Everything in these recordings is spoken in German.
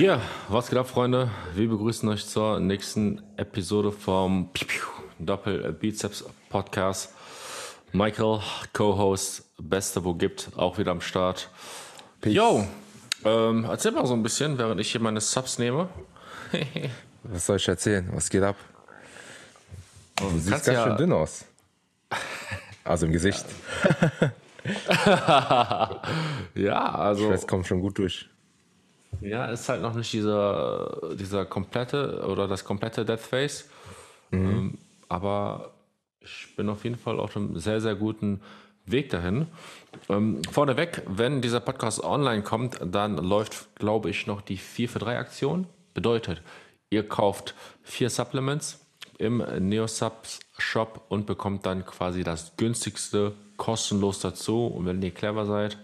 Ja, was geht ab, Freunde? Wir begrüßen euch zur nächsten Episode vom Doppel Bizeps Podcast. Michael, Co-Host, Beste, wo gibt, auch wieder am Start. Peace. Yo, ähm, erzähl mal so ein bisschen, während ich hier meine Subs nehme. Was soll ich erzählen? Was geht ab? Du siehst kannst ganz ja- schön dünn aus. Also im Gesicht. Ja, also, Das kommt schon gut durch. Ja, ist halt noch nicht dieser, dieser komplette oder das komplette Death Face. Ähm, aber ich bin auf jeden Fall auf einem sehr, sehr guten Weg dahin. Ähm, vorneweg, wenn dieser Podcast online kommt, dann läuft, glaube ich, noch die 4 für 3 Aktion. Bedeutet, ihr kauft vier Supplements im Neosubs Shop und bekommt dann quasi das günstigste kostenlos dazu. Und wenn ihr clever seid,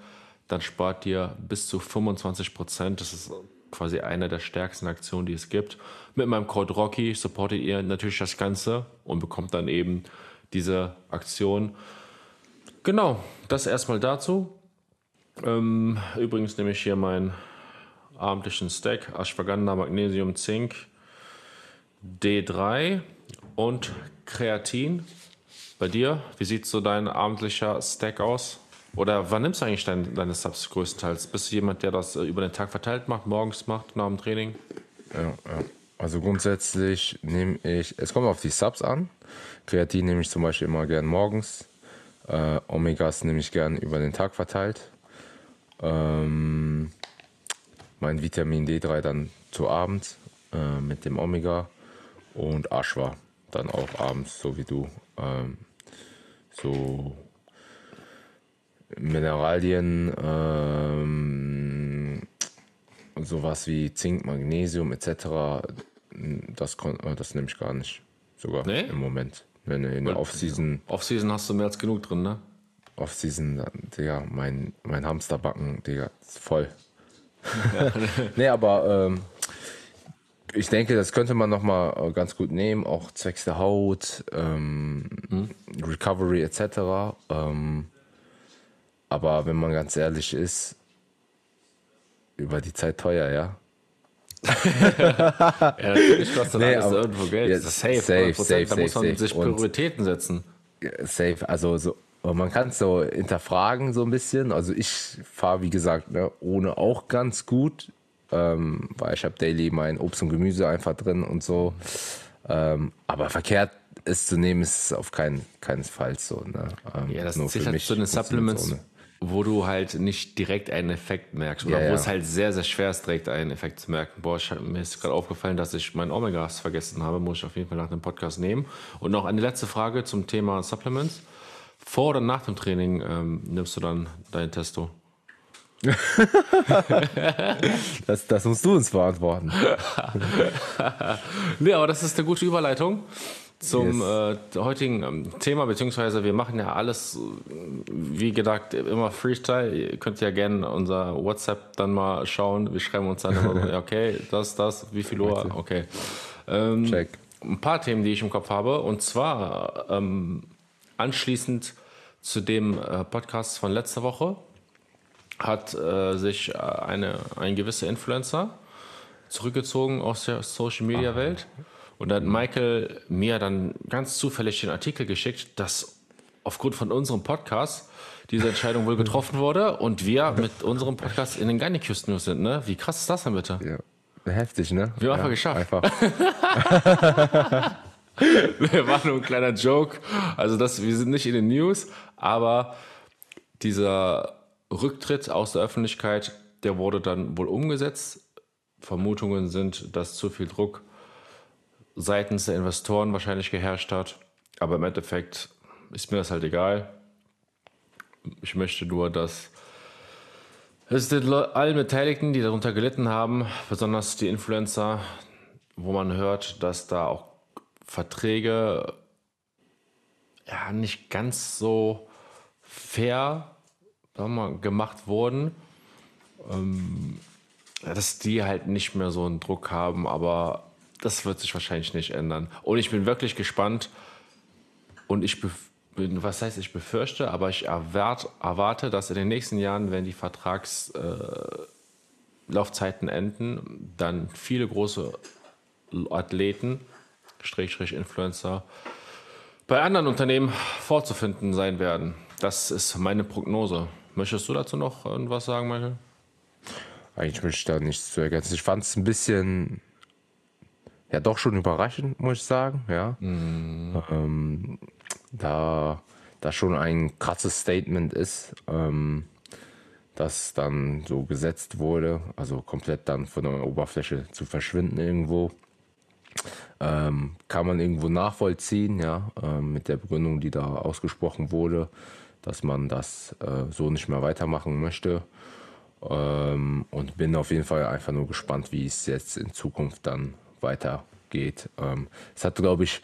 dann spart ihr bis zu 25 Prozent. Das ist quasi eine der stärksten Aktionen, die es gibt. Mit meinem Code Rocky supportet ihr natürlich das Ganze und bekommt dann eben diese Aktion. Genau, das erstmal dazu. Ähm, übrigens nehme ich hier meinen abendlichen Stack, Ashwagandha, Magnesium, Zink, D3 und Kreatin. Bei dir, wie sieht so dein abendlicher Stack aus? Oder wann nimmst du eigentlich dein, deine Subs größtenteils? Bist du jemand, der das äh, über den Tag verteilt macht, morgens macht, nach dem Training? Ja, ja. Also grundsätzlich nehme ich, es kommt auf die Subs an. Kreatin nehme ich zum Beispiel immer gern morgens. Äh, Omegas nehme ich gern über den Tag verteilt. Ähm, mein Vitamin D3 dann zu Abend äh, mit dem Omega und Ashwa dann auch abends, so wie du. Ähm, so Mineralien, ähm, sowas wie Zink, Magnesium etc. Das, äh, das nehme ich gar nicht. Sogar Nee? im Moment. Wenn in der Off-Season, Off-Season hast du mehr als genug drin, ne? Off-Season, Digga, mein, mein Hamsterbacken, Digga, ist voll. nee, aber ähm, ich denke, das könnte man nochmal ganz gut nehmen, auch zwecks der Haut, ähm, Recovery etc. Ähm, aber wenn man ganz ehrlich ist, über die Zeit teuer, ja. Ja, natürlich kostet Nee, alles irgendwo Geld. Ja, das ist safe, safe, 100%. safe, Da muss man safe. sich Prioritäten setzen. Safe, also so, man kann es so hinterfragen so ein bisschen. Also ich fahre, wie gesagt, ne, ohne auch ganz gut, ähm, weil ich habe daily mein Obst und Gemüse einfach drin und so. Ähm, aber verkehrt es zu nehmen, ist es auf keinen keinesfalls so. Ne? Ähm, Ja, das mich zu den funktioniert's Supplements, ohne. Wo du halt nicht direkt einen Effekt merkst. Oder Ja, wo ja. es halt sehr, sehr schwer ist, direkt einen Effekt zu merken. Boah, ich, mir ist gerade aufgefallen, dass ich mein Omegas vergessen habe. Muss ich auf jeden Fall nach dem Podcast nehmen. Und noch eine letzte Frage zum Thema Supplements. Vor oder nach dem Training ähm, nimmst du dann dein Testo? Das, das musst du uns beantworten. Nee, aber das ist eine gute Überleitung zum Yes. äh, heutigen ähm, Thema, beziehungsweise wir machen ja alles, äh, wie gesagt, immer Freestyle. Ihr könnt ja gerne unser WhatsApp dann mal schauen. Wir schreiben uns dann immer so, okay, das, das, wie viel Uhr, okay. Ähm, Check. ein paar Themen, die ich im Kopf habe. Und zwar ähm, anschließend zu dem äh, Podcast von letzter Woche hat äh, sich äh, eine, ein gewisser Influencer zurückgezogen aus der Social Media Welt. Und dann hat Michael mir dann ganz zufällig den Artikel geschickt, dass aufgrund von unserem Podcast diese Entscheidung wohl getroffen wurde und wir mit unserem Podcast in den Gynicus News sind. Ne? Wie krass ist das denn bitte? Ja. Heftig, ne? Wir haben ja, einfach geschafft. Einfach. War nur ein kleiner Joke. Also das, wir sind nicht in den News, aber dieser Rücktritt aus der Öffentlichkeit, der wurde dann wohl umgesetzt. Vermutungen sind, dass zu viel Druck seitens der Investoren wahrscheinlich geherrscht hat. Aber im Endeffekt ist mir das halt egal. Ich möchte nur, dass es den allen Beteiligten, die darunter gelitten haben, besonders die Influencer, wo man hört, dass da auch Verträge ja nicht ganz so fair mal, gemacht wurden, ähm, dass die halt nicht mehr so einen Druck haben, aber das wird sich wahrscheinlich nicht ändern. Und ich bin wirklich gespannt und ich bin, was heißt ich befürchte, aber ich erwart, erwarte, dass in den nächsten Jahren, wenn die Vertrags äh, enden, dann viele große Athleten, Strich, Influencer, bei anderen Unternehmen vorzufinden sein werden. Das ist meine Prognose. Möchtest du dazu noch irgendwas sagen, Michael? Eigentlich möchte ich da nichts zu ergänzen. Ich fand es ein bisschen, ja, doch schon überraschend, muss ich sagen. Ja. Mhm. Ähm, da das schon ein krasses Statement ist, ähm, das dann so gesetzt wurde, also komplett dann von der Oberfläche zu verschwinden irgendwo. Ähm, kann man irgendwo nachvollziehen, ja, äh, mit der Begründung, die da ausgesprochen wurde, dass man das äh, so nicht mehr weitermachen möchte. Ähm, und bin auf jeden Fall einfach nur gespannt, wie es jetzt in Zukunft dann weitergeht. Ähm, es hat, glaube ich,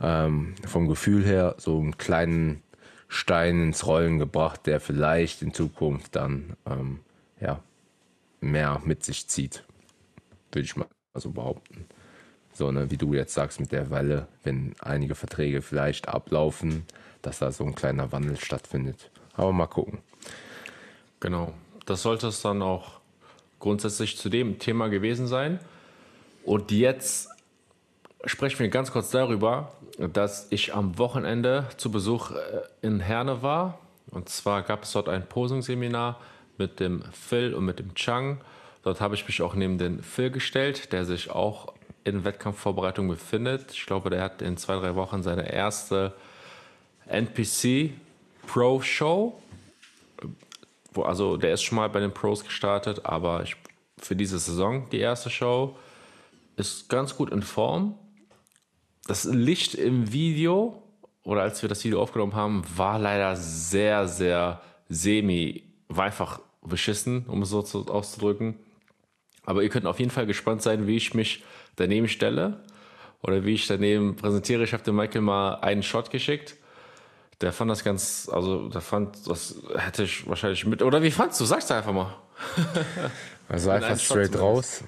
ähm, vom Gefühl her so einen kleinen Stein ins Rollen gebracht, der vielleicht in Zukunft dann ähm, ja, mehr mit sich zieht. Würde ich mal so behaupten. So, ne, wie du jetzt sagst mit der Welle, wenn einige Verträge vielleicht ablaufen, dass da so ein kleiner Wandel stattfindet. Aber mal gucken. Genau. Das sollte es dann auch grundsätzlich zu dem Thema gewesen sein. Und jetzt sprechen wir ganz kurz darüber, dass ich am Wochenende zu Besuch äh, in Herne war. Und zwar gab es dort ein Posing-Seminar mit dem Phil und mit dem Chang. Dort habe ich mich auch neben den Phil gestellt, der sich auch in Wettkampfvorbereitung befindet. Ich glaube, der hat in zwei, drei Wochen seine erste NPC Pro Show. Also der ist schon mal bei den Pros gestartet, aber ich, für diese Saison die erste Show ist ganz gut in Form. Das Licht im Video oder als wir das Video aufgenommen haben, war leider sehr, sehr semi, war einfach beschissen, um es so auszudrücken. Aber ihr könnt auf jeden Fall gespannt sein, wie ich mich daneben stelle oder wie ich daneben präsentiere. Ich habe dem Michael mal einen Shot geschickt. Der fand das ganz, also der fand, das hätte ich wahrscheinlich mit. Oder wie fandst du? Sag's einfach mal. Also einfach straight raus.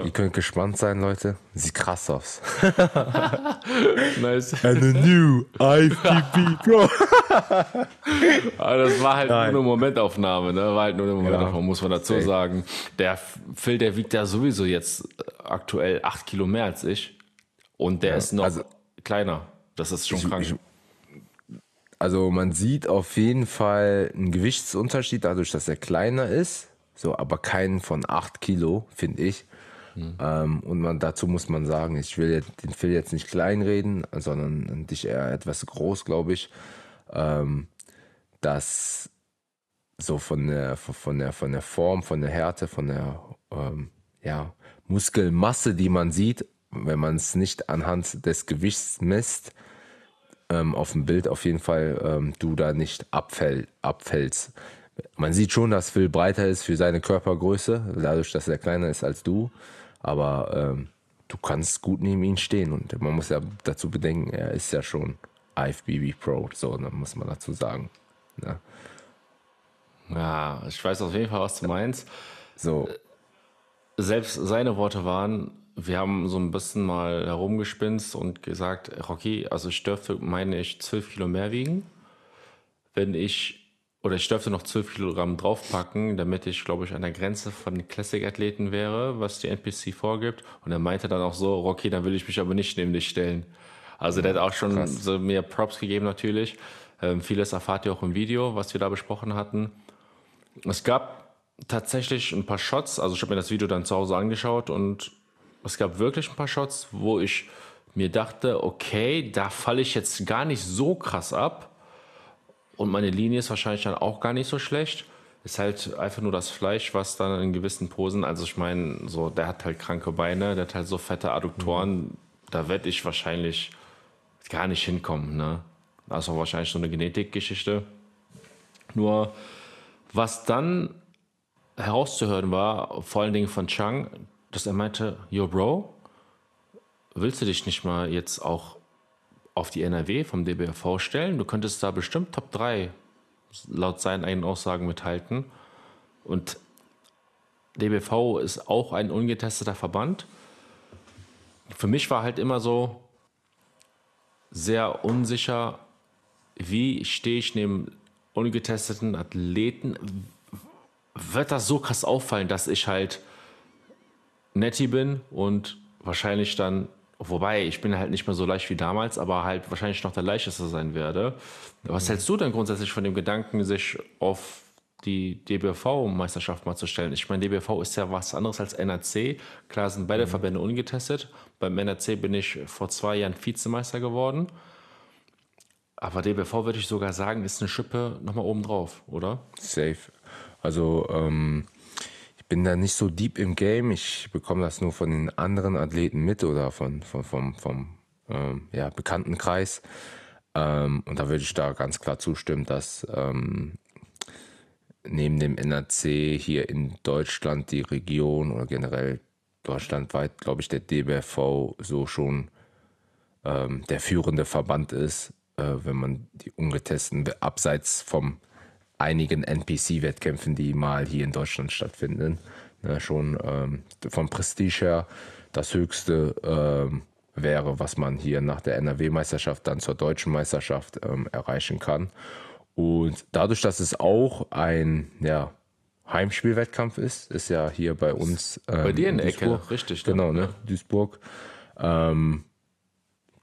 Ja. Ihr könnt gespannt sein, Leute. Sieht krass aus. nice. And a new IPP Pro. Aber das war halt Nein. nur eine Momentaufnahme, ne? War halt nur eine Momentaufnahme, ja. muss man dazu sagen. Der Phil, der wiegt ja sowieso jetzt aktuell acht Kilo mehr als ich. Und der ja. ist noch also, kleiner. Das ist schon ich, krank. Ich, also man sieht auf jeden Fall einen Gewichtsunterschied dadurch, dass er kleiner ist. So, aber keinen von acht Kilo, finde ich. Mhm. Ähm, und man, dazu muss man sagen, ich will den Phil jetzt nicht kleinreden, sondern dich eher etwas groß, glaube ich. Ähm, dass so von der, von, der, von der Form, von der Härte, von der ähm, ja, Muskelmasse, die man sieht, wenn man es nicht anhand des Gewichts misst, ähm, auf dem Bild auf jeden Fall ähm, du da nicht abfäll, abfällst. Man sieht schon, dass Phil breiter ist für seine Körpergröße, dadurch, dass er kleiner ist als du. Aber ähm, du kannst gut neben ihm stehen und man muss ja dazu bedenken, er ist ja schon IFBB Pro, so, dann muss man dazu sagen. Ne? Ja, ich weiß auf jeden Fall, was du meinst. So. Selbst seine Worte waren, wir haben so ein bisschen mal herumgespinst und gesagt, Rocky, also ich dürfte, meine ich, 12 Kilo mehr wiegen. Wenn ich oder ich dürfte noch 12 Kilogramm draufpacken, damit ich, glaube ich, an der Grenze von den Classic-Athleten wäre, was die NPC vorgibt. Und er meinte dann auch so, Rocky, dann will ich mich aber nicht neben dich stellen. Also der hat auch schon so mir Props gegeben natürlich. Ähm, vieles erfahrt ihr auch im Video, was wir da besprochen hatten. Es gab tatsächlich ein paar Shots, also ich habe mir das Video dann zu Hause angeschaut und es gab wirklich ein paar Shots, wo ich mir dachte, okay, da falle ich jetzt gar nicht so krass ab und meine Linie ist wahrscheinlich dann auch gar nicht so schlecht. Ist halt einfach nur das Fleisch, was dann in gewissen Posen, also ich meine, so, der hat halt kranke Beine, der hat halt so fette Adduktoren, mhm. da werde ich wahrscheinlich gar nicht hinkommen. Ne? Das ist auch wahrscheinlich so eine Genetikgeschichte. Nur, was dann herauszuhören war, vor allen Dingen von Chang, dass er meinte, yo Bro, willst du dich nicht mal jetzt auch auf die NRW vom DBFV stellen. Du könntest da bestimmt Top 3 laut seinen eigenen Aussagen mithalten. Und DBV ist auch ein ungetesteter Verband. Für mich war halt immer so sehr unsicher, wie stehe ich neben ungetesteten Athleten, wird das so krass auffallen, dass ich halt Netty bin und wahrscheinlich dann, wobei ich bin halt nicht mehr so leicht wie damals, aber halt wahrscheinlich noch der leichteste sein werde. Was hältst du denn grundsätzlich von dem Gedanken, sich auf die DBV-Meisterschaft mal zu stellen? Ich meine, DBV ist ja was anderes als NRC. Klar sind beide mhm. Verbände ungetestet. Beim NRC bin ich vor zwei Jahren Vizemeister geworden. Aber DBV würde ich sogar sagen, ist eine Schippe nochmal oben drauf, oder? Safe. Also ähm, bin da nicht so deep im Game. Ich bekomme das nur von den anderen Athleten mit oder von, von vom, vom ähm, ja, Bekanntenkreis. Ähm, und da würde ich da ganz klar zustimmen, dass ähm, neben dem NRC hier in Deutschland die Region oder generell deutschlandweit, glaube ich, der DBFV so schon ähm, der führende Verband ist, äh, wenn man die ungetesteten, abseits vom einigen NPC-Wettkämpfen, die mal hier in Deutschland stattfinden. Ne, schon ähm, vom Prestige her das höchste ähm, wäre, was man hier nach der NRW-Meisterschaft dann zur deutschen Meisterschaft ähm, erreichen kann. Und dadurch, dass es auch ein ja, Heimspielwettkampf ist, ist ja hier bei uns. Ähm, bei dir in der Ecke, richtig. Genau, ne? Duisburg. Ähm,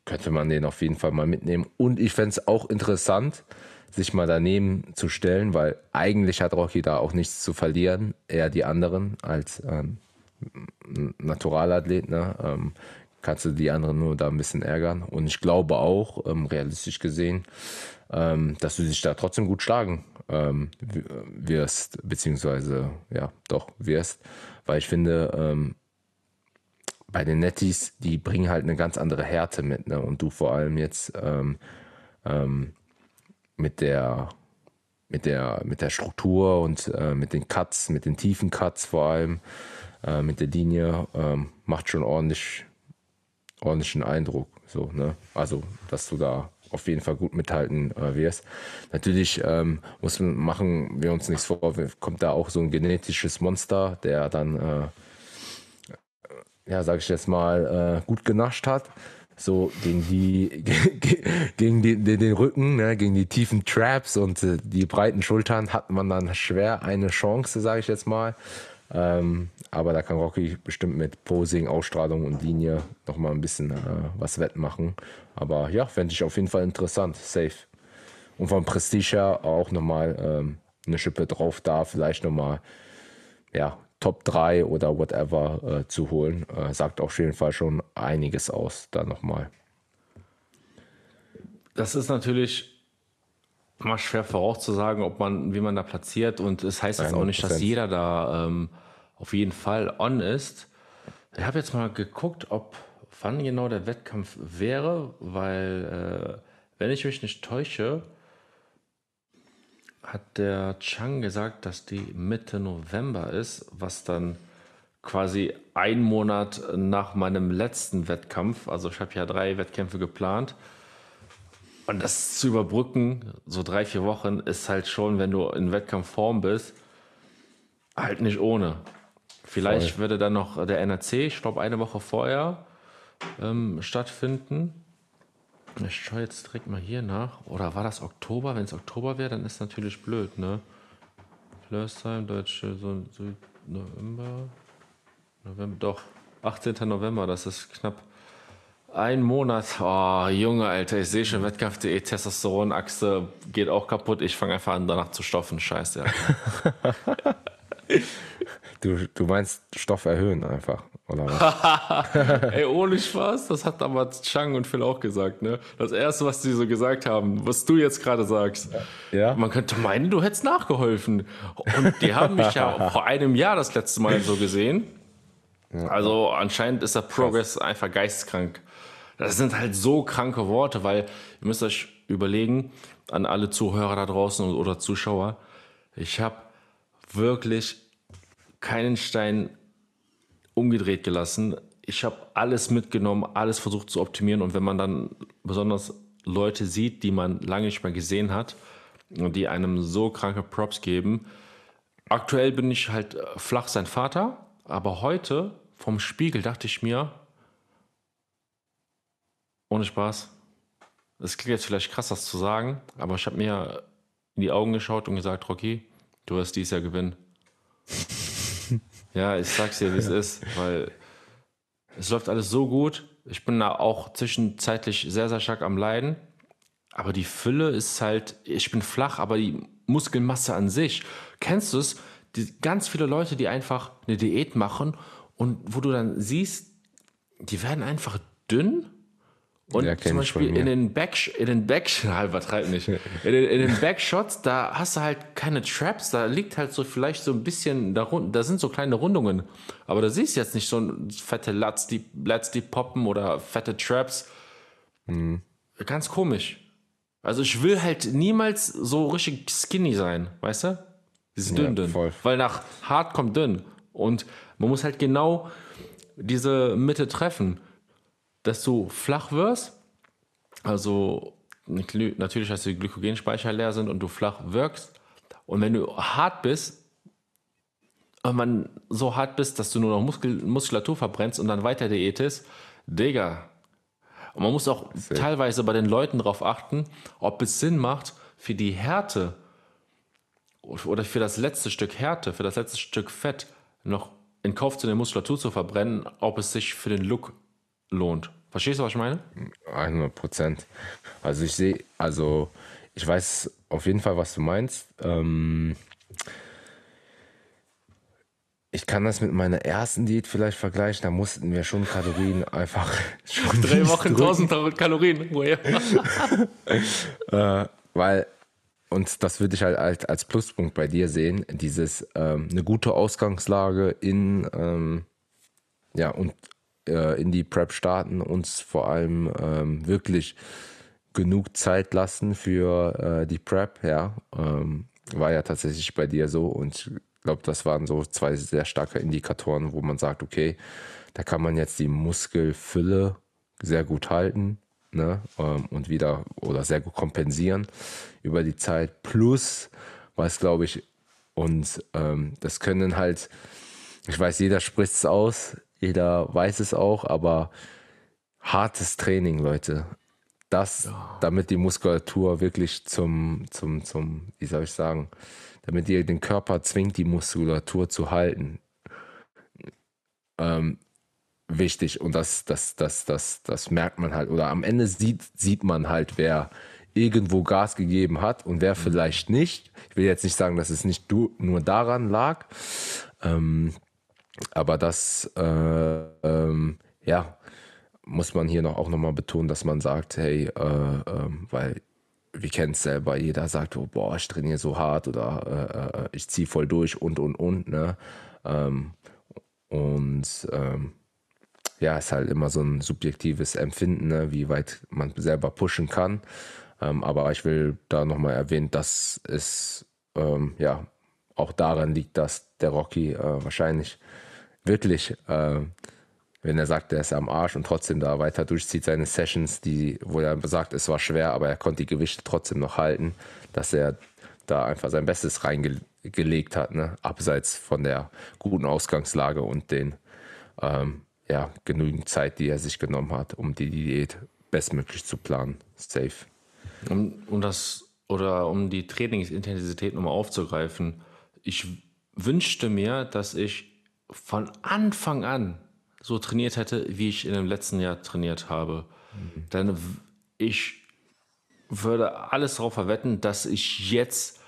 könnte man den auf jeden Fall mal mitnehmen. Und ich fände es auch interessant, sich mal daneben zu stellen, weil eigentlich hat Rocky da auch nichts zu verlieren, eher die anderen als ähm, Naturalathlet. Ne? Ähm, kannst du die anderen nur da ein bisschen ärgern. Und ich glaube auch, ähm, realistisch gesehen, ähm, dass du dich da trotzdem gut schlagen ähm, wirst, beziehungsweise ja, doch wirst, weil ich finde, ähm, bei den Netties, die bringen halt eine ganz andere Härte mit, ne? Und du vor allem jetzt ähm, ähm, mit der mit der mit der Struktur und äh, mit den Cuts, mit den tiefen Cuts vor allem, äh, mit der Linie, ähm, macht schon ordentlich ordentlichen Eindruck. So, ne? Also, dass du da auf jeden Fall gut mithalten äh, wirst. Natürlich ähm, muss man machen wir uns nichts vor, kommt da auch so ein genetisches Monster, der dann äh, ja, sag ich jetzt mal, äh, gut genascht hat. So gegen die, gegen die, den, Rücken, ne, gegen die tiefen Traps und äh, die breiten Schultern hat man dann schwer eine Chance, sage ich jetzt mal. Ähm, aber da kann Rocky bestimmt mit Posing, Ausstrahlung und Linie nochmal ein bisschen äh, was wettmachen. Aber ja, fände ich auf jeden Fall interessant. Safe. Und vom Prestige her auch nochmal ähm, eine Schippe drauf da, vielleicht nochmal ja, Top 3 oder whatever äh, zu holen. Äh, sagt auf jeden Fall schon einiges aus, da nochmal. Das ist natürlich immer schwer vorauszusagen, ob man, wie man da platziert. Und es das heißt jetzt auch nicht, dass jeder da ähm, auf jeden Fall on ist. Ich habe jetzt mal geguckt, ob wann genau der Wettkampf wäre, weil äh, wenn ich mich nicht täusche, hat der Chang gesagt, dass die Mitte November ist, was dann quasi ein Monat nach meinem letzten Wettkampf, also ich habe ja drei Wettkämpfe geplant, und das zu überbrücken, so drei, vier Wochen, ist halt schon, wenn du in Wettkampfform bist, halt nicht ohne. Vielleicht Voll. würde dann noch der NRC, ich glaube, eine Woche vorher ähm, stattfinden. Ich schaue jetzt direkt mal hier nach. Oder war das Oktober? Wenn es Oktober wäre, dann ist natürlich blöd, ne? Flörsheim, Deutsche, so, so November. November, doch. 18. November, das ist knapp ein Monat. Oh, Junge, Alter, ich sehe schon Wettkampf.de, Testosteronachse geht auch kaputt. Ich fange einfach an, danach zu stoffen. Scheiße. Ja. du, du meinst Stoff erhöhen einfach, oder was? Ey, ohne Spaß, das hat damals Chang und Phil auch gesagt, ne? Das erste, was sie so gesagt haben, was du jetzt gerade sagst. Ja. Man könnte meinen, du hättest nachgeholfen. Und die haben mich ja vor einem Jahr das letzte Mal so gesehen. Also anscheinend ist der Progress einfach geisteskrank. Das sind halt so kranke Worte, weil ihr müsst euch überlegen, an alle Zuhörer da draußen oder Zuschauer, ich habe wirklich keinen Stein umgedreht gelassen. Ich habe alles mitgenommen, alles versucht zu optimieren und wenn man dann besonders Leute sieht, die man lange nicht mehr gesehen hat und die einem so kranke Props geben. Aktuell bin ich halt flach sein Vater, aber heute vom Spiegel dachte ich mir, ohne Spaß. Es klingt jetzt vielleicht krass, das zu sagen, aber ich habe mir in die Augen geschaut und gesagt, Rocky, du wirst dieses Jahr gewinnen. Ja, ich sag's dir, wie es ist, weil es läuft alles so gut. Ich bin da auch zwischenzeitlich sehr, sehr stark am Leiden. Aber die Fülle ist halt, ich bin flach, aber die Muskelmasse an sich. Kennst du es? Die, ganz viele Leute, die einfach eine Diät machen und wo du dann siehst, die werden einfach dünn und Ja, zum Beispiel in den Back, in den Back, übertreib nicht. In den, in den Backshots, da hast du halt keine Traps, da liegt halt so vielleicht so ein bisschen darunter, da sind so kleine Rundungen. Aber da siehst du jetzt nicht so fette Lats, die, Lats, die poppen oder fette Traps. Mhm. Ganz komisch. Also ich will halt niemals so richtig skinny sein, weißt du? Dieses dünn, dünn. voll. Weil nach hart kommt dünn. Und man muss halt genau diese Mitte treffen, dass du flach wirst, also natürlich, dass die Glykogenspeicher leer sind und du flach wirkst. Und wenn du hart bist, wenn man so hart bist, dass du nur noch Muskel, Muskulatur verbrennst und dann weiter diätest, Digga. Und man muss auch teilweise bei den Leuten darauf achten, ob es Sinn macht, für die Härte oder für das letzte Stück Härte, für das letzte Stück Fett noch in Kauf zu der Muskulatur zu verbrennen, ob es sich für den Look lohnt. Verstehst du, was ich meine? 100 Prozent. Also ich sehe, also ich weiß auf jeden Fall, was du meinst. Ähm, ich kann das mit meiner ersten Diät vielleicht vergleichen. Da mussten wir schon Kalorien einfach schon Drei Wochen drücken. 1000 Kalorien. Woher? Weil, und das würde ich halt als, als Pluspunkt bei dir sehen, dieses ähm, eine gute Ausgangslage in, ähm, ja, und äh, in die Prep starten, uns vor allem ähm, wirklich genug Zeit lassen für äh, die Prep, ja. Ähm, war ja tatsächlich bei dir so und ich glaube, das waren so zwei sehr starke Indikatoren, wo man sagt, okay, da kann man jetzt die Muskelfülle sehr gut halten ne? ähm, und wieder oder sehr gut kompensieren über die Zeit. Plus, was glaube ich, und ähm, das können halt, ich weiß, jeder spricht es aus, jeder weiß es auch, aber hartes Training, Leute. Das, damit die Muskulatur wirklich zum, zum, zum, wie soll ich sagen, damit ihr den Körper zwingt, die Muskulatur zu halten. Ähm, wichtig und das, das, das, das, das merkt man halt. Oder am Ende sieht, sieht man halt, wer irgendwo Gas gegeben hat und wer vielleicht nicht. Ich will jetzt nicht sagen, dass es nicht du, nur daran lag, ähm, aber das, äh, ähm, ja, muss man hier noch auch nochmal betonen, dass man sagt, hey, äh, ähm, weil wir kennen es selber, jeder sagt, oh, boah, ich trainiere so hart oder äh, äh, ich ziehe voll durch und und und, ne? Ähm, und ähm, ja, ist halt immer so ein subjektives Empfinden, ne, wie weit man selber pushen kann. Ähm, aber ich will da nochmal erwähnen, dass es ähm, ja auch daran liegt, dass der Rocky äh, wahrscheinlich wirklich, äh, wenn er sagt, er ist am Arsch und trotzdem da weiter durchzieht seine Sessions, die, wo er sagt, es war schwer, aber er konnte die Gewichte trotzdem noch halten, dass er da einfach sein Bestes reingelegt hat, ne? abseits von der guten Ausgangslage und den ähm, ja, genügend Zeit, die er sich genommen hat, um die Diät bestmöglich zu planen. Safe. Um, um das oder um die Trainingsintensität nochmal aufzugreifen, ich wünschte mir, dass ich von Anfang an so trainiert hätte, wie ich in dem letzten Jahr trainiert habe. Dann w- ich würde alles darauf verwetten, dass ich jetzt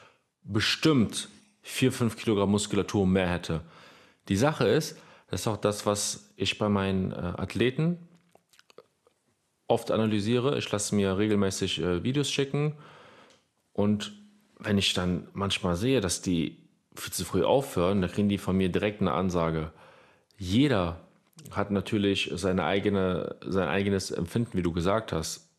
bestimmt 4, 5 Kilogramm Muskulatur mehr hätte. Die Sache ist, das ist auch das, was ich bei meinen äh, Athleten oft analysiere. Ich lasse mir regelmäßig äh, Videos schicken und wenn ich dann manchmal sehe, dass die viel zu früh aufhören, dann kriegen die von mir direkt eine Ansage. Jeder hat natürlich seine eigene, sein eigenes Empfinden, wie du gesagt hast.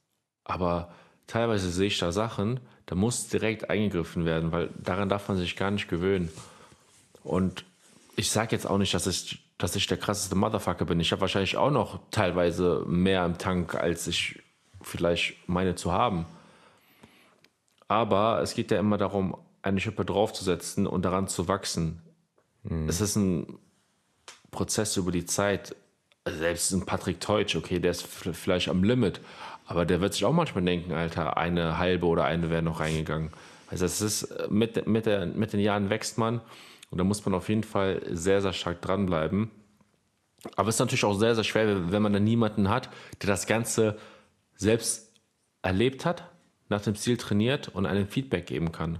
Aber teilweise sehe ich da Sachen, da muss direkt eingegriffen werden, weil daran darf man sich gar nicht gewöhnen. Und ich sage jetzt auch nicht, dass ich, dass ich der krasseste Motherfucker bin. Ich habe wahrscheinlich auch noch teilweise mehr im Tank, als ich vielleicht meine zu haben. Aber es geht ja immer darum, eine Schippe draufzusetzen und daran zu wachsen. Es ist ein Prozess über die Zeit. Also Selbst ein Patrick Teutsch, okay, der ist vielleicht am Limit, aber der wird sich auch manchmal denken, Alter, eine halbe oder eine wäre noch reingegangen. Also es ist mit, mit, der, mit den Jahren wächst man Und da muss man auf jeden Fall sehr, sehr stark dranbleiben. Aber es ist natürlich auch sehr, sehr schwer, wenn man dann niemanden hat, der das Ganze selbst erlebt hat, nach dem Ziel trainiert und einen Feedback geben kann.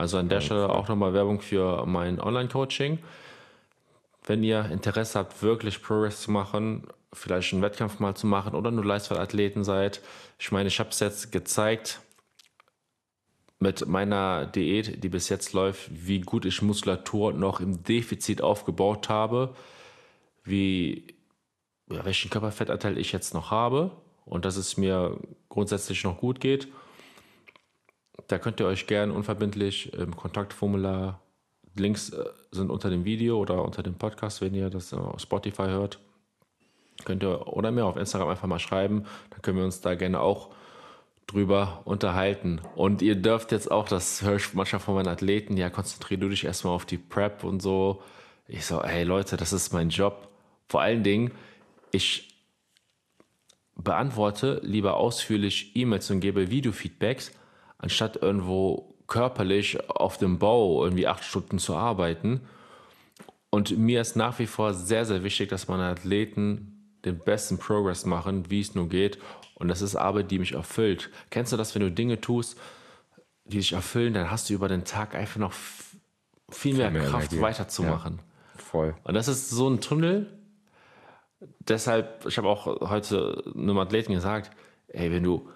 Also an der Stelle auch nochmal Werbung für mein Online-Coaching. Wenn ihr Interesse habt, wirklich Progress zu machen, vielleicht einen Wettkampf mal zu machen oder nur Leistungsathleten seid. Ich meine, ich habe es jetzt gezeigt mit meiner Diät, die bis jetzt läuft, wie gut ich Muskulatur noch im Defizit aufgebaut habe, wie welchen Körperfettanteil ich jetzt noch habe und dass es mir grundsätzlich noch gut geht. Da könnt ihr euch gerne unverbindlich im Kontaktformular, Links äh, sind unter dem Video oder unter dem Podcast, wenn ihr das auf Spotify hört, könnt ihr oder mir auf Instagram einfach mal schreiben. Dann können wir uns da gerne auch drüber unterhalten. Und ihr dürft jetzt auch, das höre ich manchmal von meinen Athleten, ja, konzentrier du dich erstmal auf die Prep und so. Ich so, hey Leute, das ist mein Job. Vor allen Dingen, ich beantworte lieber ausführlich E-Mails und gebe Videofeedbacks, anstatt irgendwo körperlich auf dem Bau irgendwie acht Stunden zu arbeiten. Und mir ist nach wie vor sehr, sehr wichtig, dass meine Athleten den besten Progress machen, wie es nur geht. Und das ist Arbeit, die mich erfüllt. Kennst du das, wenn du Dinge tust, die dich erfüllen, dann hast du über den Tag einfach noch viel mehr, mehr Kraft Energie. weiterzumachen. Ja, voll. Und das ist so ein Tunnel. Deshalb, ich habe auch heute einem Athleten gesagt, ey, wenn du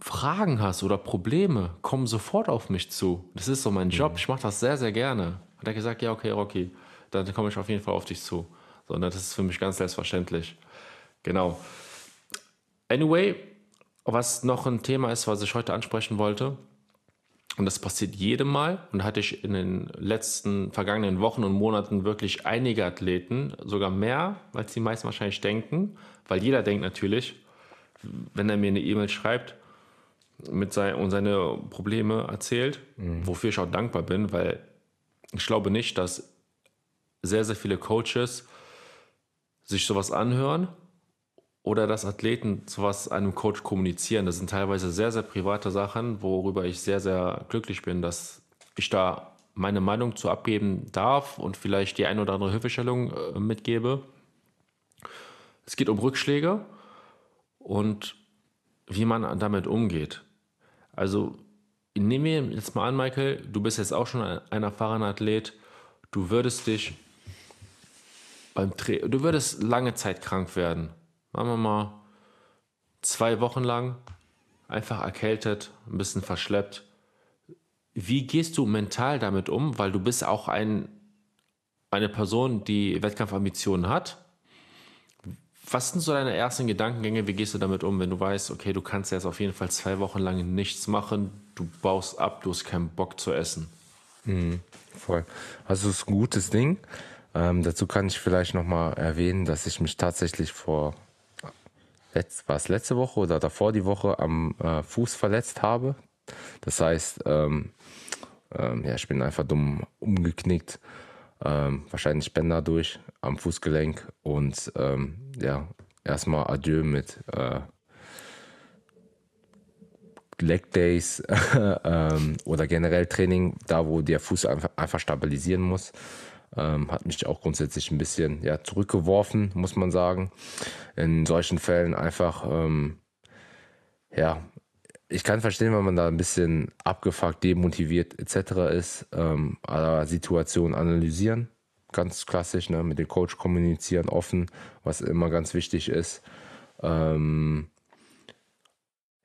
Fragen hast oder Probleme, komm sofort auf mich zu. Das ist so mein Job. Mhm. Ich mache das sehr, sehr gerne. Hat er gesagt, ja, okay, Rocky, dann komme ich auf jeden Fall auf dich zu. Sondern das ist für mich ganz selbstverständlich. Genau. Anyway, was noch ein Thema ist, was ich heute ansprechen wollte, und das passiert jedem Mal, und da hatte ich in den letzten vergangenen Wochen und Monaten wirklich einige Athleten, sogar mehr, als die meisten wahrscheinlich denken, weil jeder denkt natürlich, wenn er mir eine E-Mail schreibt, mit sein, und seine Probleme erzählt, mhm. wofür ich auch dankbar bin, weil ich glaube nicht, dass sehr, sehr viele Coaches sich sowas anhören oder dass Athleten sowas einem Coach kommunizieren. Das sind teilweise sehr, sehr private Sachen, worüber ich sehr, sehr glücklich bin, dass ich da meine Meinung zu abgeben darf und vielleicht die eine oder andere Hilfestellung äh, mitgebe. Es geht um Rückschläge und wie man damit umgeht. Also nehmen wir jetzt mal an, Michael, du bist jetzt auch schon ein erfahrener Athlet. Du würdest dich beim Tra du würdest lange Zeit krank werden. Machen wir mal zwei Wochen lang einfach erkältet, ein bisschen verschleppt. Wie gehst du mental damit um? Weil du bist auch ein, eine Person, die Wettkampfambitionen hat was sind so deine ersten Gedankengänge? Wie gehst du damit um, wenn du weißt, okay, du kannst jetzt auf jeden Fall zwei Wochen lang nichts machen, du baust ab, du hast keinen Bock zu essen? Mhm, voll. Also es ist ein gutes Ding. Ähm, dazu kann ich vielleicht nochmal erwähnen, dass ich mich tatsächlich vor, letzt, war es letzte Woche oder davor die Woche am äh, Fuß verletzt habe. Das heißt, ähm, ähm, ja, ich bin einfach dumm umgeknickt ähm, wahrscheinlich Bänder durch am Fußgelenk und ähm, ja, erstmal Adieu mit äh, Leg Days ähm, oder generell Training, da wo der Fuß einfach, einfach stabilisieren muss. Ähm, hat mich auch grundsätzlich ein bisschen ja, zurückgeworfen, muss man sagen. In solchen Fällen einfach ähm, ja, ich kann verstehen, wenn man da ein bisschen abgefuckt, demotiviert etc. ist, ähm, aber Situation analysieren, ganz klassisch, ne? mit dem Coach kommunizieren, offen, was immer ganz wichtig ist. Ähm,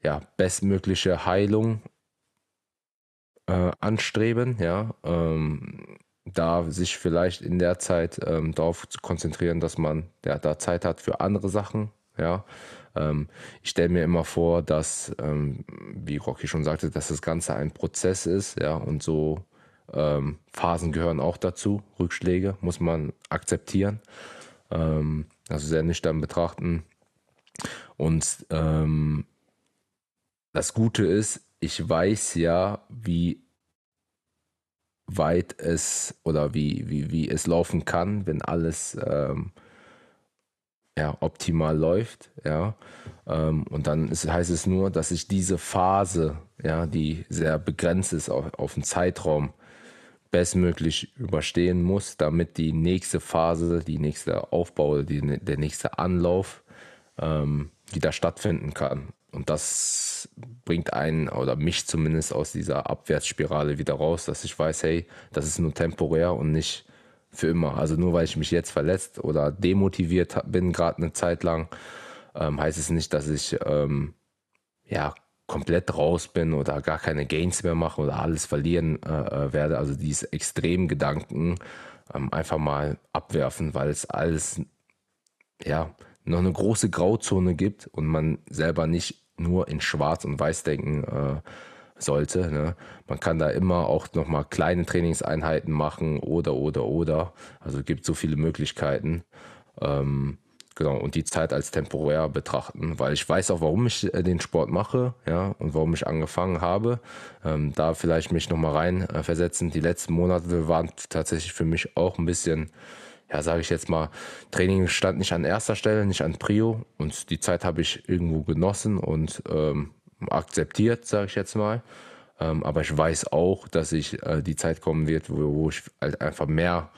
ja, bestmögliche Heilung äh, anstreben, ja. Ähm, da sich vielleicht in der Zeit ähm, darauf zu konzentrieren, dass man ja, da Zeit hat für andere Sachen, ja. Ähm, ich stelle mir immer vor, dass, ähm, wie Rocky schon sagte, dass das Ganze ein Prozess ist, ja, und so ähm, Phasen gehören auch dazu. Rückschläge muss man akzeptieren, ähm, also sehr nüchtern betrachten. Und ähm, das Gute ist, ich weiß ja, wie weit es oder wie, wie, wie es laufen kann, wenn alles ähm, ja, optimal läuft, ja. Ähm, und dann ist, heißt es nur, dass ich diese Phase, ja, die sehr begrenzt ist auf, auf einen Zeitraum, bestmöglich überstehen muss, damit die nächste Phase, die nächste Aufbau, die, der nächste Anlauf ähm, wieder stattfinden kann. Und das bringt einen oder mich zumindest aus dieser Abwärtsspirale wieder raus, dass ich weiß, hey, das ist nur temporär und nicht für immer. Also nur weil ich mich jetzt verletzt oder demotiviert bin, gerade eine Zeit lang, ähm, heißt es nicht, dass ich ähm, ja komplett raus bin oder gar keine Gains mehr mache oder alles verlieren äh, äh werde. Also diese extremen Gedanken ähm, einfach mal abwerfen, weil es alles ja noch eine große Grauzone gibt und man selber nicht nur in Schwarz und Weiß denken äh, sollte. Ne? Man kann da immer auch nochmal kleine Trainingseinheiten machen oder, oder, oder. Also es gibt so viele Möglichkeiten. Ähm, genau, und die Zeit als temporär betrachten, weil ich weiß auch, warum ich äh, den Sport mache, ja, und warum ich angefangen habe. Ähm, da vielleicht mich nochmal rein äh, versetzen. Die letzten Monate waren tatsächlich für mich auch ein bisschen ja, sage ich jetzt mal, Training stand nicht an erster Stelle, nicht an Prio und die Zeit habe ich irgendwo genossen und ähm, akzeptiert, sage ich jetzt mal. Ähm, aber ich weiß auch, dass ich äh, die Zeit kommen wird, wo, wo ich halt einfach mehr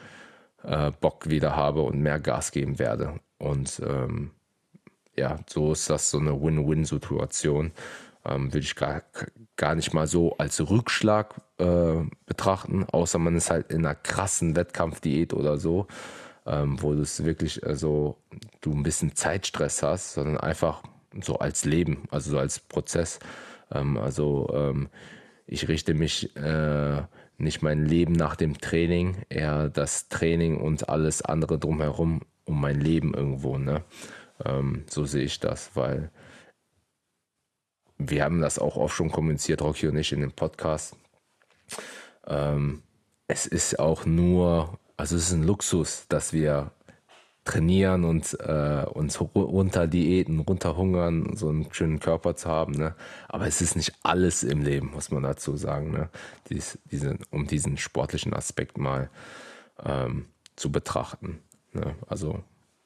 äh, Bock wieder habe und mehr Gas geben werde. Und ähm, ja, so ist das so eine Win-Win-Situation. Ähm, würde ich gar, gar nicht mal so als Rückschlag äh, betrachten, außer man ist halt in einer krassen Wettkampfdiät oder so, ähm, wo du es wirklich also du ein bisschen Zeitstress hast, sondern einfach so als Leben, also so als Prozess. Ähm, also ähm, ich richte mich äh, nicht mein Leben nach dem Training, eher das Training und alles andere drumherum um mein Leben irgendwo. Ne? Ähm, so sehe ich das, weil wir haben das auch oft schon kommuniziert, Rocky und ich, in dem Podcast. Ähm, es ist auch nur, also es ist ein Luxus, dass wir trainieren und äh, uns runter diäten, runter hungern, so einen schönen Körper zu haben. Ne? Aber es ist nicht alles im Leben, muss man dazu sagen, ne? Dies, diese, um diesen sportlichen Aspekt mal ähm, zu betrachten. Ne? Also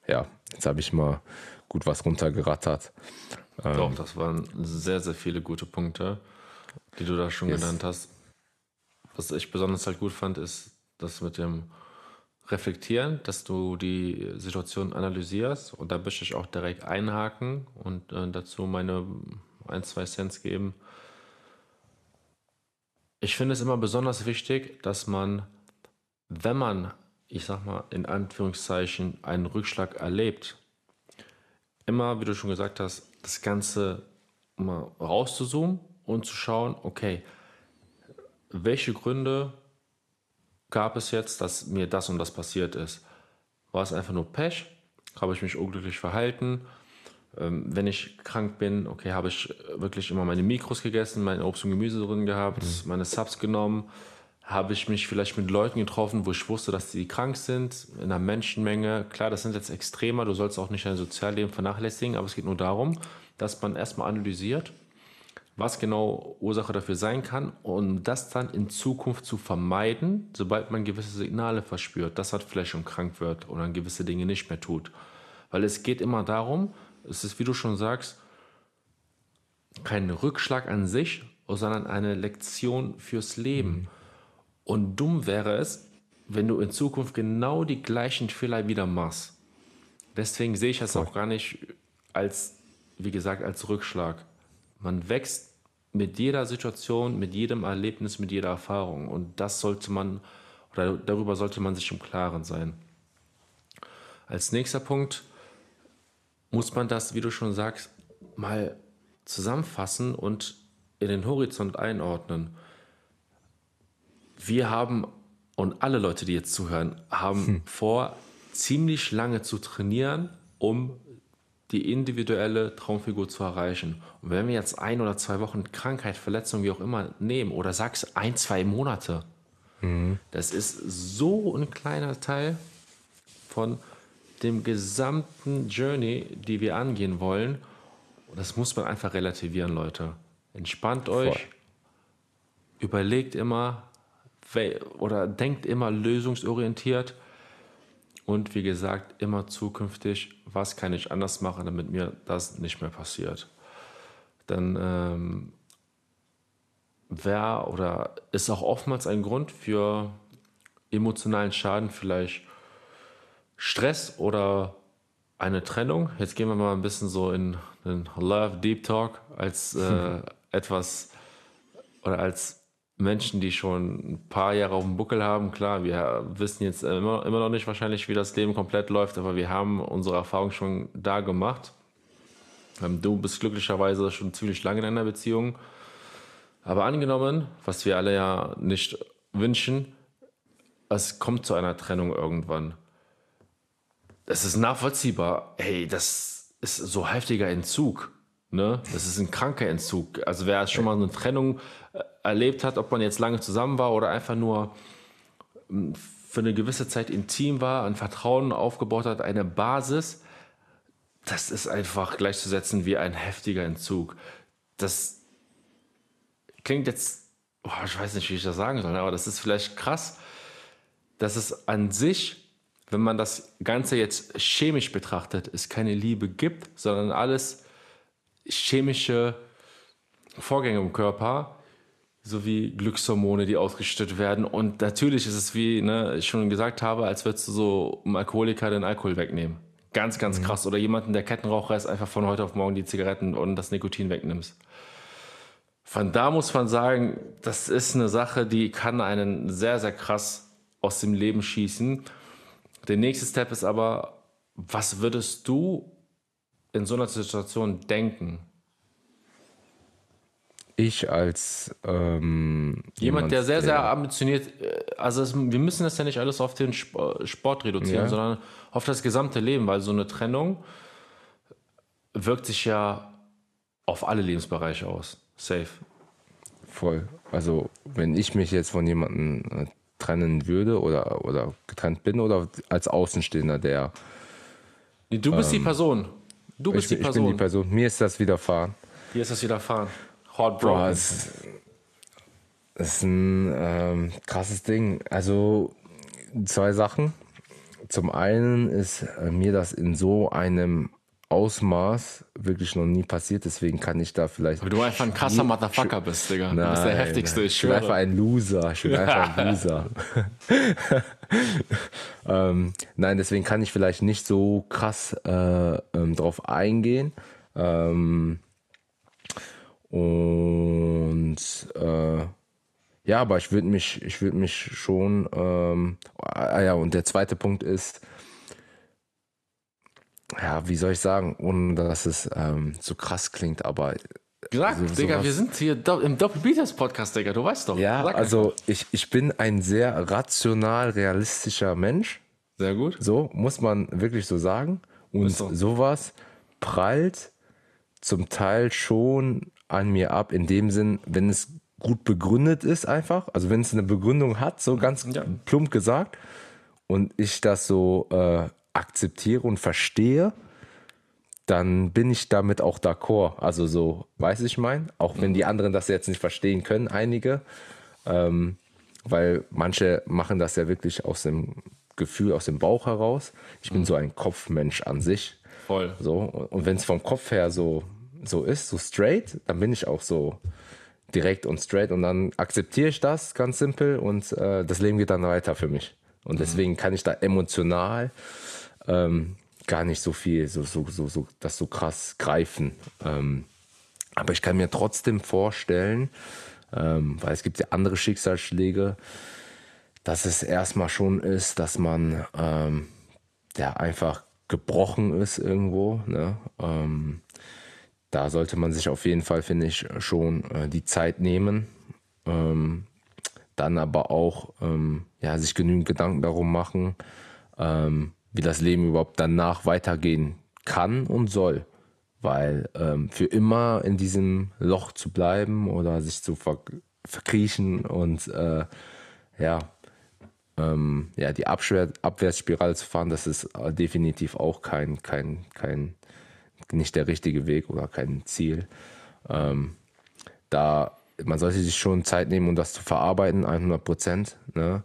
ja, jetzt habe ich mal gut was runtergerattert. Ähm, Doch, das waren sehr, sehr viele gute Punkte, die du da schon yes. genannt hast. Was ich besonders halt gut fand, ist das mit dem Reflektieren, dass du die Situation analysierst und da möchte ich auch direkt einhaken und äh, dazu meine ein, zwei Cents geben. Ich finde es immer besonders wichtig, dass man, wenn man, ich sag mal, in Anführungszeichen einen Rückschlag erlebt, immer, wie du schon gesagt hast, das Ganze mal rauszuzoomen und zu schauen, okay, welche Gründe gab es jetzt, dass mir das und das passiert ist? War es einfach nur Pech? Habe ich mich unglücklich verhalten? Ähm, wenn ich krank bin, okay, habe ich wirklich immer meine Mikros gegessen, mein Obst und Gemüse drin gehabt, mhm. meine Subs genommen? Habe ich mich vielleicht mit Leuten getroffen, wo ich wusste, dass die krank sind, in einer Menschenmenge? Klar, das sind jetzt Extremer, du sollst auch nicht dein Sozialleben vernachlässigen, aber es geht nur darum, dass man erstmal analysiert, was genau Ursache dafür sein kann, um das dann in Zukunft zu vermeiden, sobald man gewisse Signale verspürt, dass man vielleicht schon krank wird oder gewisse Dinge nicht mehr tut. Weil es geht immer darum, es ist, wie du schon sagst, kein Rückschlag an sich, sondern eine Lektion fürs Leben. Mhm. Und dumm wäre es, wenn du in Zukunft genau die gleichen Fehler wieder machst. Deswegen sehe ich das auch gar nicht als, wie gesagt, als Rückschlag. Man wächst mit jeder Situation, mit jedem Erlebnis, mit jeder Erfahrung. Und das sollte man, oder darüber sollte man sich im Klaren sein. Als nächster Punkt muss man das, wie du schon sagst, mal zusammenfassen und in den Horizont einordnen. Wir haben, und alle Leute, die jetzt zuhören, haben hm. vor, ziemlich lange zu trainieren, um die individuelle Traumfigur zu erreichen. Und wenn wir jetzt ein oder zwei Wochen Krankheit, Verletzung, wie auch immer nehmen, oder sagst ein, zwei Monate, mhm. das ist so ein kleiner Teil von dem gesamten Journey, die wir angehen wollen. Und das muss man einfach relativieren, Leute. Entspannt euch, Voll. überlegt immer oder denkt immer lösungsorientiert und wie gesagt, immer zukünftig, was kann ich anders machen, damit mir das nicht mehr passiert. Dann ähm, wäre oder ist auch oftmals ein Grund für emotionalen Schaden vielleicht Stress oder eine Trennung. Jetzt gehen wir mal ein bisschen so in den Love Deep Talk als äh, etwas oder als Menschen, die schon ein paar Jahre auf dem Buckel haben. Klar, wir wissen jetzt immer, immer noch nicht wahrscheinlich, wie das Leben komplett läuft, aber wir haben unsere Erfahrung schon da gemacht. Ähm, du bist glücklicherweise schon ziemlich lange in einer Beziehung. Aber angenommen, was wir alle ja nicht wünschen, es kommt zu einer Trennung irgendwann. Es ist nachvollziehbar. Hey, das ist so heftiger Entzug. Ne? Das ist ein kranker Entzug. Also wer schon mal eine Trennung äh, erlebt hat, ob man jetzt lange zusammen war oder einfach nur hm, für eine gewisse Zeit intim war, ein Vertrauen aufgebaut hat, eine Basis, das ist einfach gleichzusetzen wie ein heftiger Entzug. Das klingt jetzt, oh, ich weiß nicht, wie ich das sagen soll, aber das ist vielleicht krass, dass es an sich, wenn man das Ganze jetzt chemisch betrachtet, es keine Liebe gibt, sondern alles chemische Vorgänge im Körper, sowie Glückshormone, die ausgeschüttet werden. Und natürlich ist es, wie ne, ich schon gesagt habe, als würdest du so einem Alkoholiker den Alkohol wegnehmen. Ganz, ganz mhm. krass. Oder jemanden, der Kettenraucher ist, einfach von heute auf morgen die Zigaretten und das Nikotin wegnimmst. Von da muss man sagen, das ist eine Sache, die kann einen sehr, sehr krass aus dem Leben schießen. Der nächste Step ist aber, was würdest du in so einer Situation denken? Ich als ähm, jemand, der sehr, der, sehr ambitioniert, äh, also es, wir müssen das ja nicht alles auf den Sport reduzieren, ja. sondern auf das gesamte Leben, weil so eine Trennung wirkt sich ja auf alle Lebensbereiche aus. Safe. Voll. Also wenn ich mich jetzt von jemandem äh, trennen würde oder, oder getrennt bin oder als Außenstehender, der. Du bist ähm, die Person. Du bist ich, die Person. Ich bin die Person. Mir ist das widerfahren. Dir ist das widerfahren. Heartbroken. Boah, es, es ist ein ähm, krasses Ding. Also zwei Sachen. Zum einen ist äh, mir das in so einem Ausmaß wirklich noch nie passiert, deswegen kann ich da vielleicht. Aber du einfach ein krasser Motherfucker bist, Digga. Nein, du bist der heftigste, ich schwöre. Ich bin einfach ein Loser. Ich bin einfach ein Loser. ähm, nein, deswegen kann ich vielleicht nicht so krass äh, ähm, drauf eingehen. Ähm, und äh, ja, aber ich würde mich, ich würde mich schon, ähm, ah ja, und der zweite Punkt ist, ja, wie soll ich sagen, ohne dass es ähm, so krass klingt, aber Gesagt, so, Digga, wir sind hier im Doppelbeaters Podcast, Digga, du weißt doch. Ja, Sag also ich, ich bin ein sehr rational realistischer Mensch. Sehr gut. So, muss man wirklich so sagen. Und sowas prallt zum Teil schon an mir ab, in dem Sinn, wenn es gut begründet ist einfach, also wenn es eine Begründung hat, so ganz ja. plump gesagt, und ich das so äh, akzeptiere und verstehe, dann bin ich damit auch d'accord. Also so, weiß ich mein, auch wenn die anderen das jetzt nicht verstehen können, einige, ähm, weil manche machen das ja wirklich aus dem Gefühl, aus dem Bauch heraus. Ich bin mhm. so ein Kopfmensch an sich. Voll. So, und wenn es vom Kopf her so so ist, so straight, dann bin ich auch so direkt und straight und dann akzeptiere ich das ganz simpel und äh, das Leben geht dann weiter für mich. Und mhm. deswegen kann ich da emotional ähm, gar nicht so viel, so, so, so, so, das so krass greifen. Ähm, aber ich kann mir trotzdem vorstellen, ähm, weil es gibt ja andere Schicksalsschläge, dass es erstmal schon ist, dass man ähm, ja einfach gebrochen ist irgendwo. Ne? Ähm, da sollte man sich auf jeden Fall, finde ich, schon äh, die Zeit nehmen. Ähm, dann aber auch ähm, ja, sich genügend Gedanken darum machen, ähm, wie das Leben überhaupt danach weitergehen kann und soll. Weil ähm, für immer in diesem Loch zu bleiben oder sich zu ver verkriechen und äh, ja, ähm, ja, die Abschwer Abwärtsspirale zu fahren, das ist äh, definitiv auch kein, kein, kein nicht der richtige Weg oder kein Ziel. Ähm, da man sollte sich schon Zeit nehmen, um das zu verarbeiten, 100 Prozent. Ne?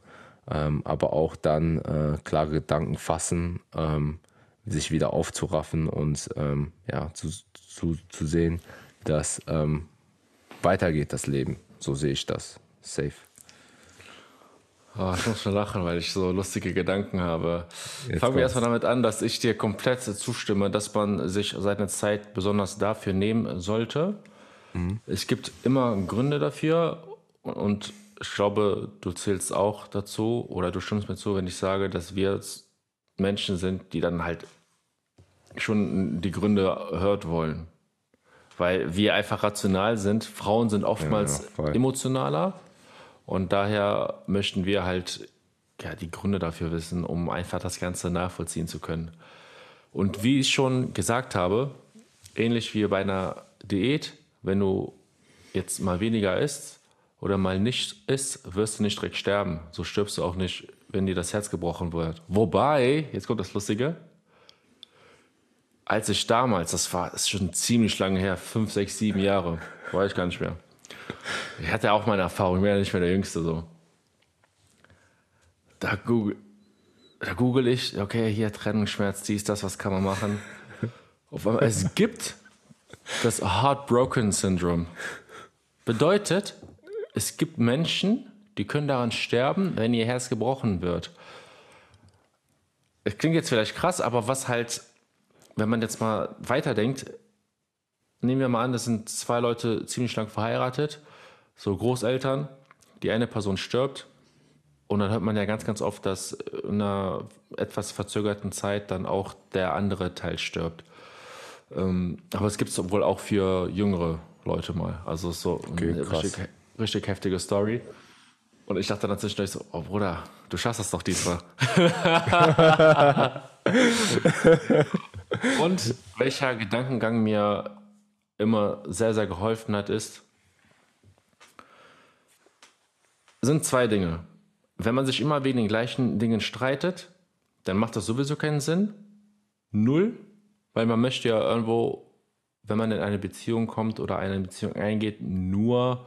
Ähm, aber auch dann äh, klare Gedanken fassen, ähm, sich wieder aufzuraffen und ähm, ja, zu, zu, zu sehen, dass ähm, weitergeht das Leben. So sehe ich das. Safe. Oh, ich muss schon lachen, weil ich so lustige Gedanken habe. Jetzt Fangen wir erstmal damit an, dass ich dir komplett zustimme, dass man sich seine Zeit besonders dafür nehmen sollte. Es gibt immer Gründe dafür und ich glaube, du zählst auch dazu oder du stimmst mir zu, wenn ich sage, dass wir Menschen sind, die dann halt schon die Gründe hört wollen. Weil wir einfach rational sind. Frauen sind oftmals Ja, ja, emotionaler und daher möchten wir halt ja, die Gründe dafür wissen, um einfach das Ganze nachvollziehen zu können. Und wie ich schon gesagt habe, ähnlich wie bei einer Diät, wenn du jetzt mal weniger isst oder mal nicht isst, wirst du nicht direkt sterben. So stirbst du auch nicht, wenn dir das Herz gebrochen wird. Wobei, jetzt kommt das Lustige, als ich damals, das war das ist schon ziemlich lange her, fünf, sechs, sieben Jahre, weiß ich gar nicht mehr. Ich hatte auch meine Erfahrung, ich bin ja nicht mehr der Jüngste so. Da google, da google ich, okay, hier Trennungsschmerz, dies, das, was kann man machen? Auf einmal, es gibt das Heartbroken Syndrome. Bedeutet, es gibt Menschen, die können daran sterben, wenn ihr Herz gebrochen wird. Es klingt jetzt vielleicht krass, aber was halt, wenn man jetzt mal weiterdenkt, nehmen wir mal an, das sind zwei Leute ziemlich lang verheiratet, so Großeltern, die eine Person stirbt und dann hört man ja ganz, ganz oft, dass in einer etwas verzögerten Zeit dann auch der andere Teil stirbt. Ähm, aber es gibt es wohl auch für jüngere Leute mal. Also so Okay, eine krass. richtig, richtig heftige Story. Und ich dachte dann zwischendurch so, oh Bruder, du schaffst das doch diesmal. Und welcher Gedankengang mir immer sehr, sehr geholfen hat, ist, sind zwei Dinge. Wenn man sich immer wegen den gleichen Dingen streitet, dann macht das sowieso keinen Sinn. Null, weil man möchte ja irgendwo, wenn man in eine Beziehung kommt oder eine Beziehung eingeht, nur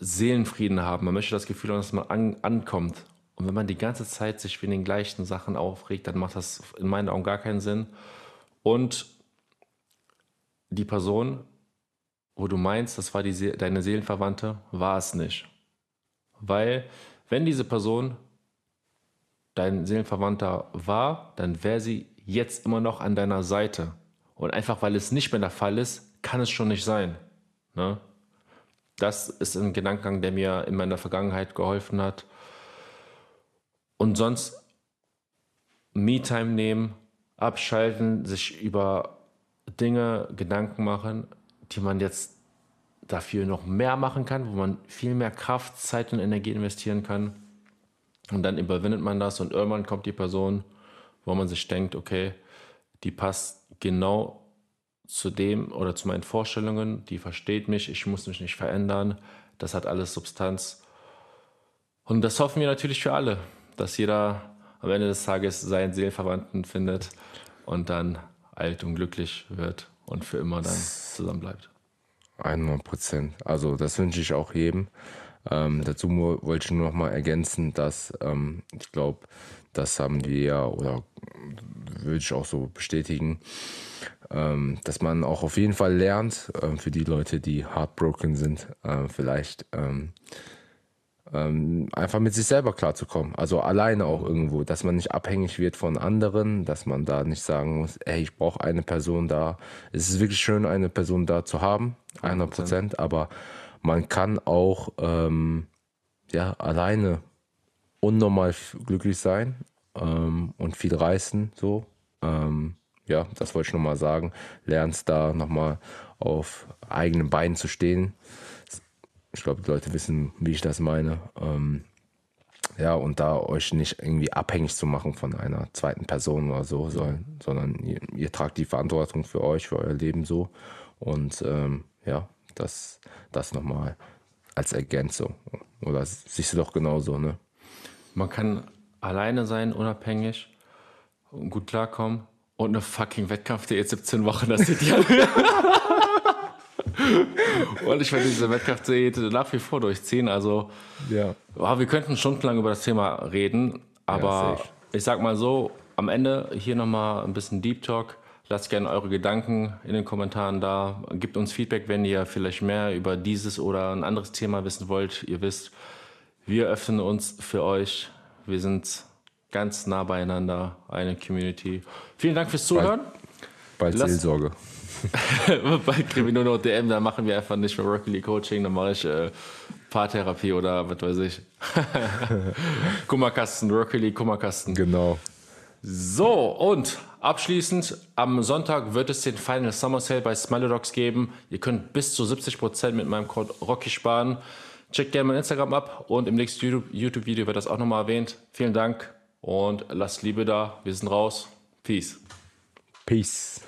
Seelenfrieden haben. Man möchte das Gefühl haben, dass man an, ankommt. Und wenn man die ganze Zeit sich wegen den gleichen Sachen aufregt, dann macht das in meinen Augen gar keinen Sinn. Und die Person, wo du meinst, das war die, deine Seelenverwandte, war es nicht. Weil, wenn diese Person dein Seelenverwandter war, dann wäre sie jetzt immer noch an deiner Seite. Und einfach weil es nicht mehr der Fall ist, kann es schon nicht sein. Ne? Das ist ein Gedankengang, der mir in meiner Vergangenheit geholfen hat. Und sonst Me-Time nehmen, abschalten, sich über Dinge Gedanken machen, die man jetzt dafür noch mehr machen kann, wo man viel mehr Kraft, Zeit und Energie investieren kann. Und dann überwindet man das und irgendwann kommt die Person, wo man sich denkt, okay, die passt genau zu dem oder zu meinen Vorstellungen, die versteht mich, ich muss mich nicht verändern, das hat alles Substanz. Und das hoffen wir natürlich für alle, dass jeder am Ende des Tages seinen Seelenverwandten findet und dann alt und glücklich wird und für immer dann zusammen bleibt. 100 Prozent. Also das wünsche ich auch jedem. Ähm, dazu wollte ich nur noch mal ergänzen, dass ähm, ich glaube, das haben wir ja oder würde ich auch so bestätigen, ähm, dass man auch auf jeden Fall lernt, ähm, für die Leute, die heartbroken sind, äh, vielleicht ähm, ähm, einfach mit sich selber klarzukommen. Also alleine auch irgendwo, dass man nicht abhängig wird von anderen, dass man da nicht sagen muss, ey, ich brauche eine Person da. Es ist wirklich schön, eine Person da zu haben, 100 Prozent, aber man kann auch ähm, ja, alleine unnormal glücklich sein ähm, und viel reißen, so. Ähm, ja, das wollte ich nochmal sagen. Lernst da nochmal auf eigenen Beinen zu stehen. Ich glaube, die Leute wissen, wie ich das meine. Ähm, ja, und da euch nicht irgendwie abhängig zu machen von einer zweiten Person oder so, sondern ihr, ihr tragt die Verantwortung für euch, für euer Leben so. Und ähm, ja, das, das nochmal als Ergänzung. Oder siehst du doch genauso, ne? Man kann alleine sein, unabhängig und gut klarkommen. Und eine fucking Wettkampf-Diät 17 Wochen, das sieht ja. und ich werde diese Wettkampf-Diät nach wie vor durchziehen. Also, Ja. oh, wir könnten stundenlang über das Thema reden, aber safe. ich sag mal so: am Ende hier nochmal ein bisschen Deep Talk. Lasst gerne eure Gedanken in den Kommentaren da. Gebt uns Feedback, wenn ihr vielleicht mehr über dieses oder ein anderes Thema wissen wollt. Ihr wisst, Wir öffnen uns für euch. Wir sind ganz nah beieinander, eine Community. Vielen Dank fürs Zuhören. Bald Lass- Seelsorge. Bald kriegen wir nur noch DM, dann machen wir einfach nicht mehr Rocket League Coaching, dann mache ich äh, Paartherapie oder was weiß ich. Kummerkasten, Rocket League Kummerkasten. Genau. So, und abschließend, am Sonntag wird es den Final Summer Sale bei Smiley Dogs geben. Ihr könnt bis zu 70% mit meinem Code Rocky sparen. Checkt gerne mein Instagram ab und im nächsten YouTube- YouTube-Video wird das auch nochmal erwähnt. Vielen Dank und lasst Liebe da. Wir sind raus. Peace. Peace.